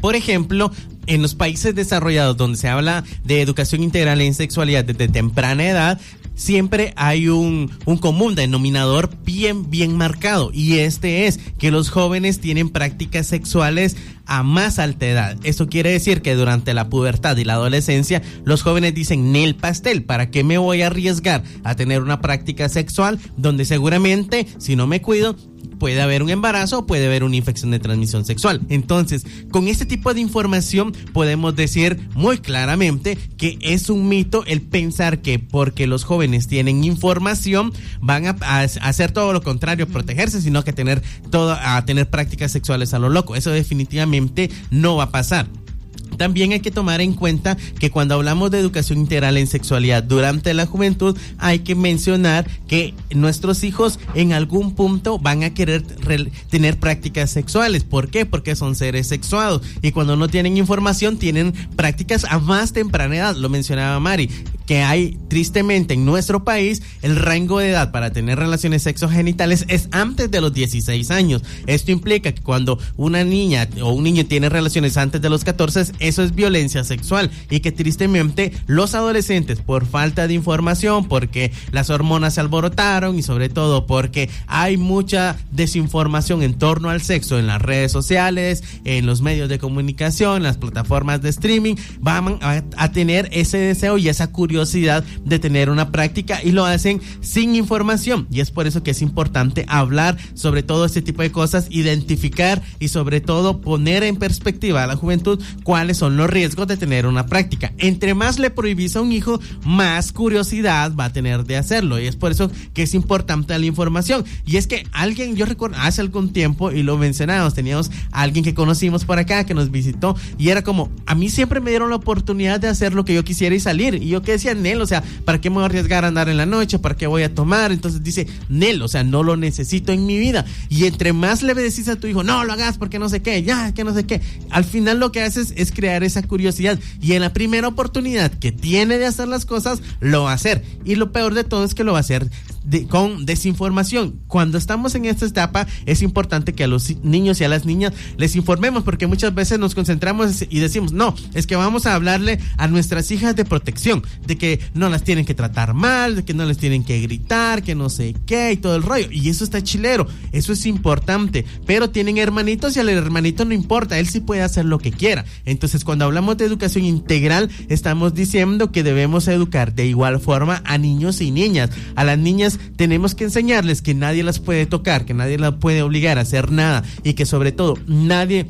Speaker 1: Por ejemplo, en los países desarrollados donde se habla de educación integral en sexualidad desde temprana edad, siempre hay un, un, común denominador bien, bien marcado. Y este es que los jóvenes tienen prácticas sexuales a más alta edad. Eso quiere decir que durante la pubertad y la adolescencia, los jóvenes dicen Nel pastel. ¿Para qué me voy a arriesgar a tener una práctica sexual donde seguramente, si no me cuido, puede haber un embarazo o puede haber una infección de transmisión sexual. Entonces, con este tipo de información podemos decir muy claramente que es un mito el pensar que porque los jóvenes tienen información van a, a hacer todo lo contrario, protegerse, sino que tener todo, a tener prácticas sexuales a lo loco. Eso definitivamente no va a pasar. También hay que tomar en cuenta que cuando hablamos de educación integral en sexualidad durante la juventud, hay que mencionar que nuestros hijos en algún punto van a querer tener prácticas sexuales. ¿Por qué? Porque son seres sexuados y cuando no tienen información tienen prácticas a más temprana edad. Lo mencionaba Mari que hay tristemente en nuestro país el rango de edad para tener relaciones sexogenitales es antes de los 16 años. Esto implica que cuando una niña o un niño tiene relaciones antes de los 14 eso es violencia sexual. Y que tristemente los adolescentes por falta de información, porque las hormonas se alborotaron y sobre todo porque hay mucha desinformación en torno al sexo en las redes sociales, en los medios de comunicación, las plataformas de streaming, van a, tener ese deseo y esa curiosidad de tener una práctica y lo hacen sin información. Y es por eso que es importante hablar sobre todo este tipo de cosas, identificar y sobre todo poner en perspectiva a la juventud cuáles son los riesgos de tener una práctica. Entre más le prohibís a un hijo, más curiosidad va a tener de hacerlo. Y es por eso que es importante la información. Y es que alguien, yo recuerdo hace algún tiempo, y lo mencionamos, teníamos a alguien que conocimos por acá, que nos visitó, y era como, a mí siempre me dieron la oportunidad de hacer lo que yo quisiera y salir. Y yo que decía, Nel, o sea, ¿para qué me voy a arriesgar a andar en la noche? ¿Para qué voy a tomar? Entonces dice, Nel, o sea, no lo necesito en mi vida. Y entre más le decís a tu hijo, no lo hagas porque no sé qué, ya, que no sé qué, al final lo que haces es crear esa curiosidad y en la primera oportunidad que tiene de hacer las cosas, lo va a hacer. Y lo peor de todo es que lo va a hacer con desinformación. Cuando estamos en esta etapa es importante que a los niños y a las niñas les informemos porque muchas veces nos concentramos y decimos, no, es que vamos a hablarle a nuestras hijas de protección, de que no las tienen que tratar mal, de que no les tienen que gritar, que no sé qué y todo el rollo. Y eso está chilero, eso es importante, pero tienen hermanitos y al hermanito no importa, él sí puede hacer lo que quiera. Entonces cuando hablamos de educación integral, estamos diciendo que debemos educar de igual forma a niños y niñas. A las niñas tenemos que enseñarles que nadie las puede tocar, que nadie las puede obligar a hacer nada y que sobre todo nadie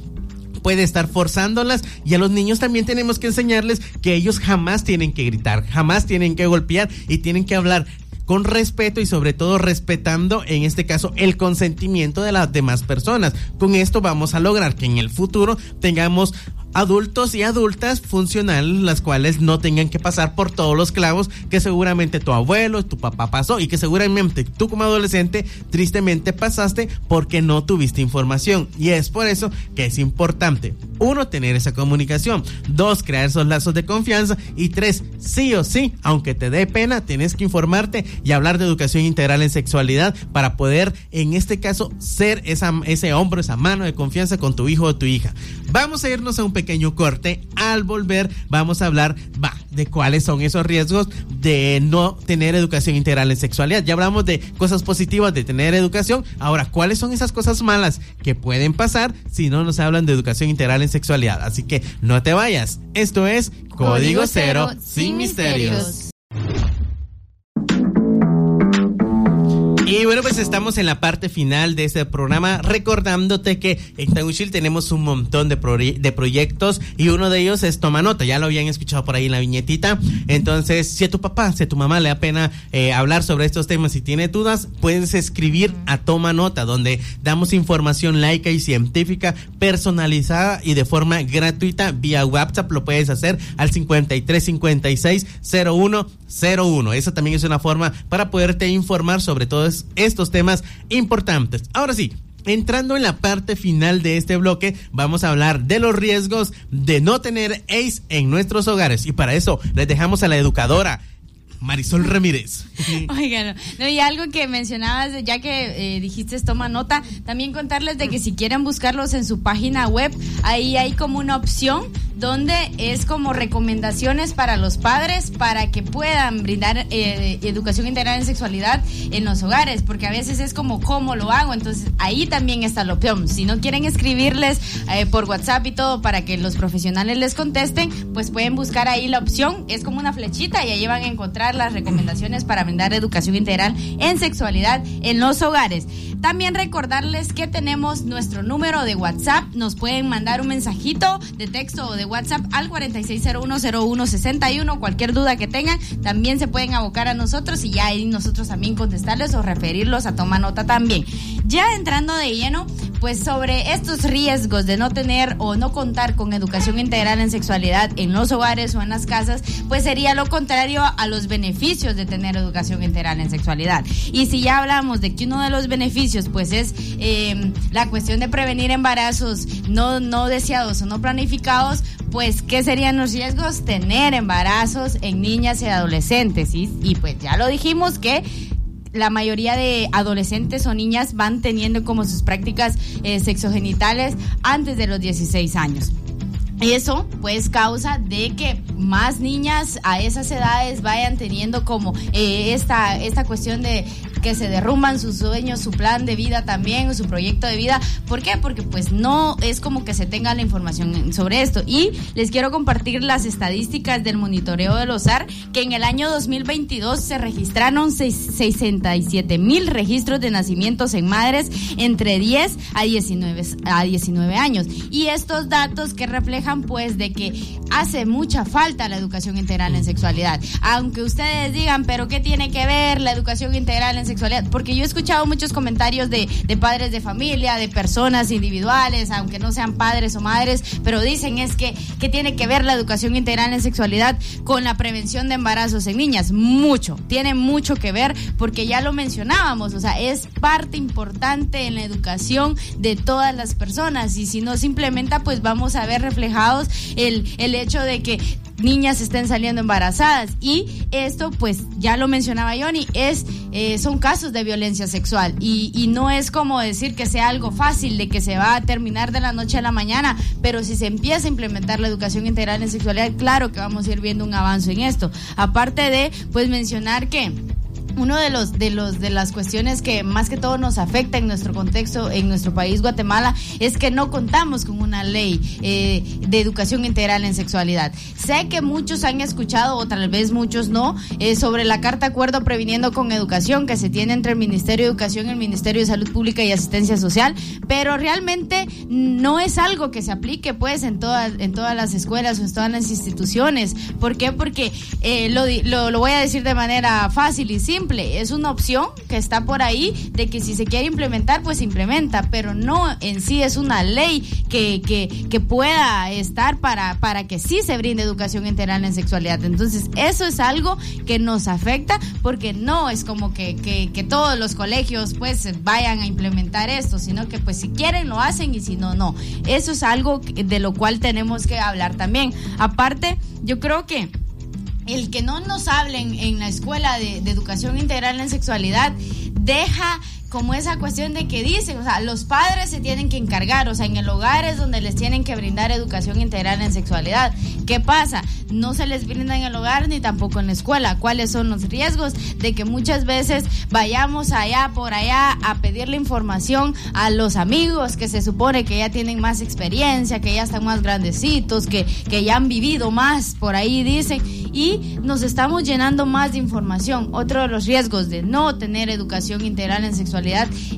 Speaker 1: puede estar forzándolas y a los niños también tenemos que enseñarles que ellos jamás tienen que gritar, jamás tienen que golpear y tienen que hablar con respeto y sobre todo respetando en este caso el consentimiento de las demás personas. Con esto vamos a lograr que en el futuro tengamos adultos y adultas funcionales, las cuales no tengan que pasar por todos los clavos que seguramente tu abuelo, tu papá pasó y que seguramente tú como adolescente tristemente pasaste porque no tuviste información. Y es por eso que es importante, uno, tener esa comunicación, dos, crear esos lazos de confianza y tres, sí o sí, aunque te dé pena, tienes que informarte y hablar de educación integral en sexualidad para poder, en este caso, ser esa, ese hombro, esa mano de confianza con tu hijo o tu hija. Vamos a irnos a un pequeño pequeño corte. Al volver vamos a hablar de cuáles son esos riesgos de no tener educación integral en sexualidad. Ya hablamos de cosas positivas de tener educación. Ahora, ¿cuáles son esas cosas malas que pueden pasar si no nos hablan de educación integral en sexualidad? Así que no te vayas. Esto es Código, Cero, sin misterios. Y bueno, pues estamos en la parte final de este programa, recordándote que en Taguchil tenemos un montón de, de proyectos y uno de ellos es Toma Nota. Ya lo habían escuchado por ahí en la viñetita. Entonces, si a tu papá, si a tu mamá le da pena eh, hablar sobre estos temas y tiene dudas, puedes escribir a Toma Nota, donde damos información laica y científica, personalizada y de forma gratuita vía WhatsApp. Lo puedes hacer al 5356 0101. Esa también es una forma para poderte informar sobre todo estos temas importantes. Ahora sí, Entrando en la parte final de este bloque, vamos a hablar de los riesgos de no tener ACE en nuestros hogares. Y para eso les dejamos a la educadora Marisol Ramírez.
Speaker 3: Oigan, no, y algo que mencionabas, ya que eh, dijiste toma nota, también contarles de que si quieren buscarlos en su página web, ahí hay como una opción donde es como recomendaciones para los padres para que puedan brindar eh, educación integral en sexualidad en los hogares, porque a veces es como cómo lo hago, entonces ahí también está la opción. Si no quieren escribirles eh, por WhatsApp y todo para que los profesionales les contesten, pues pueden buscar ahí la opción, es como una flechita y ahí van a encontrar las recomendaciones para brindar educación integral en sexualidad en los hogares. También recordarles que tenemos nuestro número de WhatsApp. Nos pueden mandar un mensajito de texto o de WhatsApp al 46010161. Cualquier duda que tengan, también se pueden abocar a nosotros y ya nosotros también contestarles o referirlos a tomar nota también. Ya entrando de lleno, pues sobre estos riesgos de no tener o no contar con educación integral en sexualidad en los hogares o en las casas, pues sería lo contrario a los beneficios de tener educación integral en sexualidad. Y si ya hablamos de que uno de los beneficios pues es eh, la cuestión de prevenir embarazos no, no deseados o no planificados, pues ¿qué serían los riesgos? Tener embarazos en niñas y adolescentes. Y pues ya lo dijimos que la mayoría de adolescentes o niñas van teniendo como sus prácticas eh, sexogenitales antes de los 16 años. Eso pues causa de que más niñas a esas edades vayan teniendo como eh, esta, esta cuestión de que se derrumban sus sueños, su plan de vida también, su proyecto de vida. ¿Por qué? Porque pues no es como que se tenga la información sobre esto. Y les quiero compartir las estadísticas del monitoreo del OSAR, que en el año 2022 se registraron 67 mil registros de nacimientos en madres entre 10 a 19, a 19 años. Y estos datos que reflejan pues de que hace mucha falta la educación integral en sexualidad. Aunque ustedes digan, pero ¿qué tiene que ver la educación integral en sexualidad? Porque yo he escuchado muchos comentarios de, de, padres de familia, de personas individuales, aunque no sean padres o madres, pero dicen es que, que tiene que ver la educación integral en sexualidad con la prevención de embarazos en niñas. Mucho, tiene mucho que ver porque ya lo mencionábamos, o sea, es parte importante en la educación de todas las personas y si no se implementa, pues vamos a ver reflejados el, el hecho de que niñas estén saliendo embarazadas. Y esto pues ya lo mencionaba Johnny es eh, son casos de violencia sexual. Y, y, no es como decir que sea algo fácil de que se va a terminar de la noche a la mañana pero si se empieza a implementar la educación integral en sexualidad claro que vamos a ir viendo un avance en esto. Aparte de pues mencionar que uno de los de los de las cuestiones que más que todo nos afecta en nuestro contexto en nuestro país Guatemala es que no contamos con una ley eh, de educación integral en sexualidad. Sé que muchos han escuchado o tal vez muchos no eh, sobre la carta acuerdo previniendo con educación que se tiene entre el Ministerio de Educación el Ministerio de Salud Pública y Asistencia Social pero realmente no es algo que se aplique pues en todas en todas las escuelas o en todas las instituciones. ¿por qué? porque eh, lo, lo voy a decir de manera fácil y simple es una opción que está por ahí de que si se quiere implementar, pues se implementa, pero no en sí es una ley que, que, pueda estar para, para que sí se brinde educación integral en sexualidad. Entonces, eso es algo que nos afecta porque no es como que, que, que todos los colegios pues vayan a implementar esto, sino que pues si quieren lo hacen y si no, no. Eso es algo de lo cual tenemos que hablar también. Aparte, yo creo que el que no nos hablen en la escuela de, de, educación integral en sexualidad deja como esa cuestión de que dicen, o sea, los padres se tienen que encargar, o sea, en el hogar es donde les tienen que brindar educación integral en sexualidad. ¿Qué pasa? No se les brinda en el hogar ni tampoco en la escuela. ¿Cuáles son los riesgos de que muchas veces vayamos allá por allá a pedirle información a los amigos que se supone que ya tienen más experiencia, que ya están más grandecitos, que, que ya han vivido más, por ahí dicen, y nos estamos llenando más de información. Otro de los riesgos de no tener educación integral en sexualidad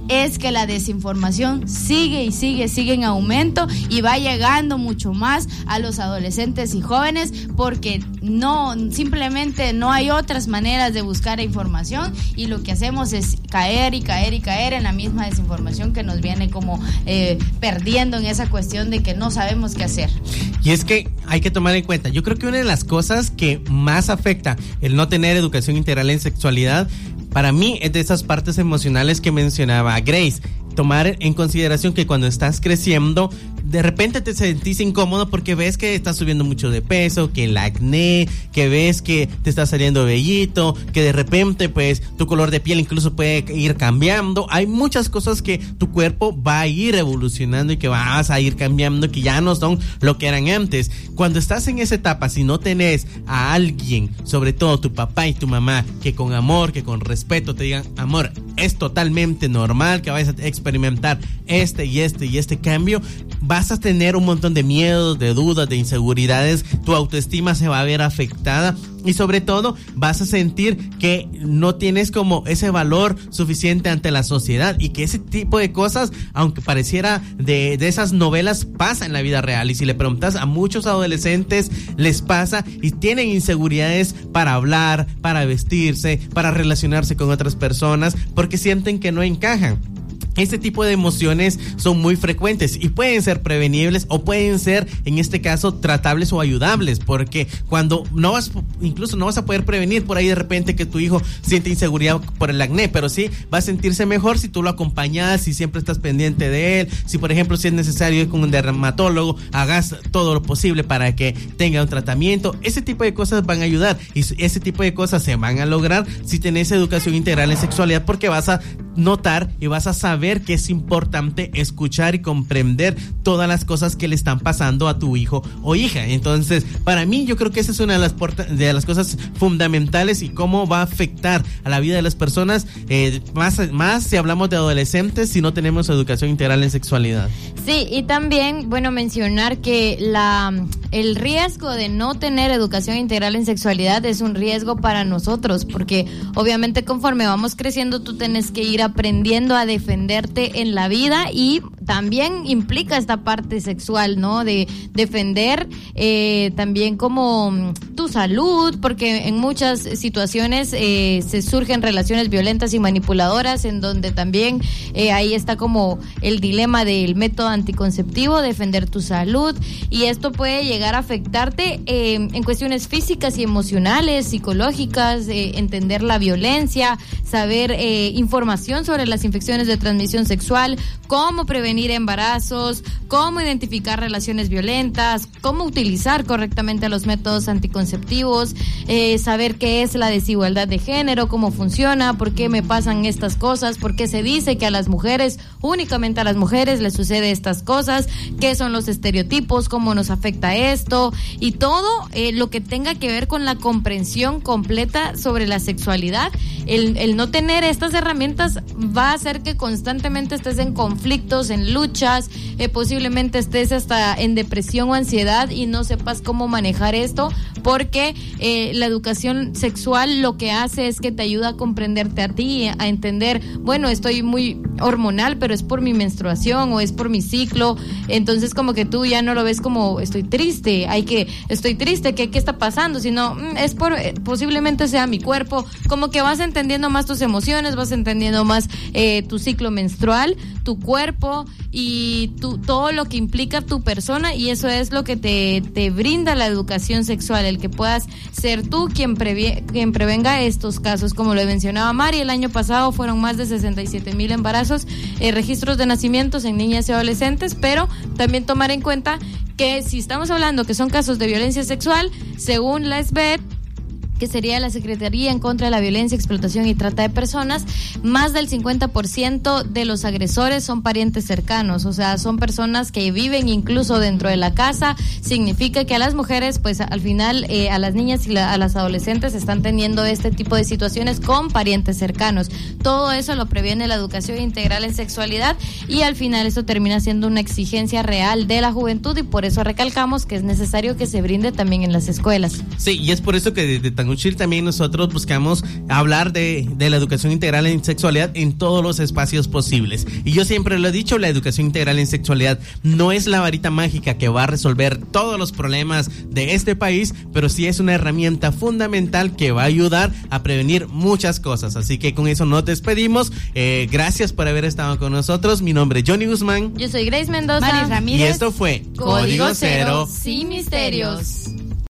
Speaker 3: es que la desinformación sigue y sigue, sigue en aumento y va llegando mucho más a los adolescentes y jóvenes porque no, simplemente no hay otras maneras de buscar información y lo que hacemos es caer y caer y caer en la misma desinformación que nos viene como eh, perdiendo en esa cuestión de que no sabemos qué hacer.
Speaker 1: Y es que hay que tomar en cuenta, yo creo que una de las cosas que más afecta el no tener educación integral en sexualidad para mí es de esas partes emocionales que mencionaba Grace. Tomar en consideración que cuando estás creciendo, de repente te sentís incómodo porque ves que estás subiendo mucho de peso, que el acné, que ves que te está saliendo bellito, que de repente pues tu color de piel incluso puede ir cambiando. Hay muchas cosas que tu cuerpo va a ir evolucionando y que vas a ir cambiando, que ya no son lo que eran antes. Cuando estás en esa etapa, si no tenés a alguien, sobre todo tu papá y tu mamá, que con amor, que con respeto te digan, amor, es totalmente normal que vayas a experimentar este y este y este cambio, vas a tener un montón de miedos, de dudas, de inseguridades, tu autoestima se va a ver afectada y sobre todo vas a sentir que no tienes como ese valor suficiente ante la sociedad y que ese tipo de cosas, aunque pareciera de, de esas novelas, pasa en la vida real. Y si le preguntas a muchos adolescentes, les pasa y tienen inseguridades para hablar, para vestirse, para relacionarse con otras personas, porque sienten que no encajan. Este tipo de emociones son muy frecuentes y pueden ser prevenibles o pueden ser, en este caso, tratables o ayudables, porque cuando no vas, incluso no vas a poder prevenir por ahí de repente que tu hijo siente inseguridad por el acné, pero sí va a sentirse mejor si tú lo acompañas, si siempre estás pendiente de él, si por ejemplo si es necesario ir con un dermatólogo, hagas todo lo posible para que tenga un tratamiento. Ese tipo de cosas van a ayudar y ese tipo de cosas se van a lograr si tenés educación integral en sexualidad porque vas a notar y vas a saber que es importante escuchar y comprender todas las cosas que le están pasando a tu hijo o hija. Entonces, para mí yo creo que esa es una de las, de las cosas fundamentales y cómo va a afectar a la vida de las personas, eh, más, más si hablamos de adolescentes, si no tenemos educación integral en sexualidad.
Speaker 2: Sí, y también, bueno, mencionar que la, el riesgo de no tener educación integral en sexualidad es un riesgo para nosotros, porque obviamente conforme vamos creciendo tú tienes que ir aprendiendo a en la vida y también implica esta parte sexual, ¿no? De defender eh, también como mm, tu salud, porque en muchas situaciones eh, se surgen relaciones violentas y manipuladoras, en donde también eh, ahí está como el dilema del método anticonceptivo, defender tu salud, y esto puede llegar a afectarte en cuestiones físicas y emocionales, psicológicas, entender la violencia, saber información sobre las infecciones de transmisión sexual, cómo prevenir embarazos, cómo identificar relaciones violentas, cómo utilizar correctamente los métodos anticonceptivos, eh, saber qué es la desigualdad de género, cómo funciona, por qué me pasan estas cosas, por qué se dice que a las mujeres, únicamente a las mujeres les sucede estas cosas, qué son los estereotipos, cómo nos afecta esto y todo eh, lo que tenga que ver con la comprensión completa sobre la sexualidad. El, el no tener estas herramientas va a hacer que constantemente estés en conflictos, en luchas, eh, posiblemente estés hasta en depresión o ansiedad y no sepas cómo manejar esto, porque eh, la educación sexual lo que hace es que te ayuda a comprenderte a ti, a entender, bueno, estoy muy hormonal, pero es por mi menstruación o es por mi ciclo, entonces como que tú ya no lo ves como estoy triste, hay que, estoy triste, ¿qué, qué está pasando? Sino mm, es por, eh, posiblemente sea mi cuerpo, como que vas entendiendo más tus emociones, vas entendiendo más tu ciclo menstrual, tu cuerpo y tu, todo lo que implica tu persona y eso es lo que te, te brinda la educación sexual, el que puedas ser tú quien, quien prevenga estos casos. Como lo mencionaba Mari, el año pasado fueron más de 67 mil embarazos, eh, registros de nacimientos en niñas y adolescentes, pero también tomar en cuenta que si estamos hablando que son casos de violencia sexual, según la SBET, que sería la Secretaría en contra de la violencia, explotación y trata de personas, más del 50% de los agresores son parientes cercanos, o sea, son personas que viven incluso dentro de la casa. Significa que a las mujeres, pues al final, eh, a las niñas y a las adolescentes están teniendo este tipo de situaciones con parientes cercanos. Todo eso lo previene la educación integral en sexualidad y al final esto termina siendo una exigencia real de la juventud y por eso recalcamos que es necesario que se brinde también en las escuelas.
Speaker 1: Sí, y es por eso que desde tan Uchil también nosotros buscamos hablar de, de, la educación integral en sexualidad en todos los espacios posibles. Y yo siempre lo he dicho, la educación integral en sexualidad no es la varita mágica que va a resolver todos los problemas de este país, pero sí es una herramienta fundamental que va a ayudar a prevenir muchas cosas. Así que con eso nos despedimos. Eh, gracias por haber estado con nosotros. Mi nombre es Johnny Guzmán.
Speaker 2: Yo soy Grace Mendoza.
Speaker 3: Mari Ramírez.
Speaker 1: Y esto fue
Speaker 2: Código, Cero, sin misterios.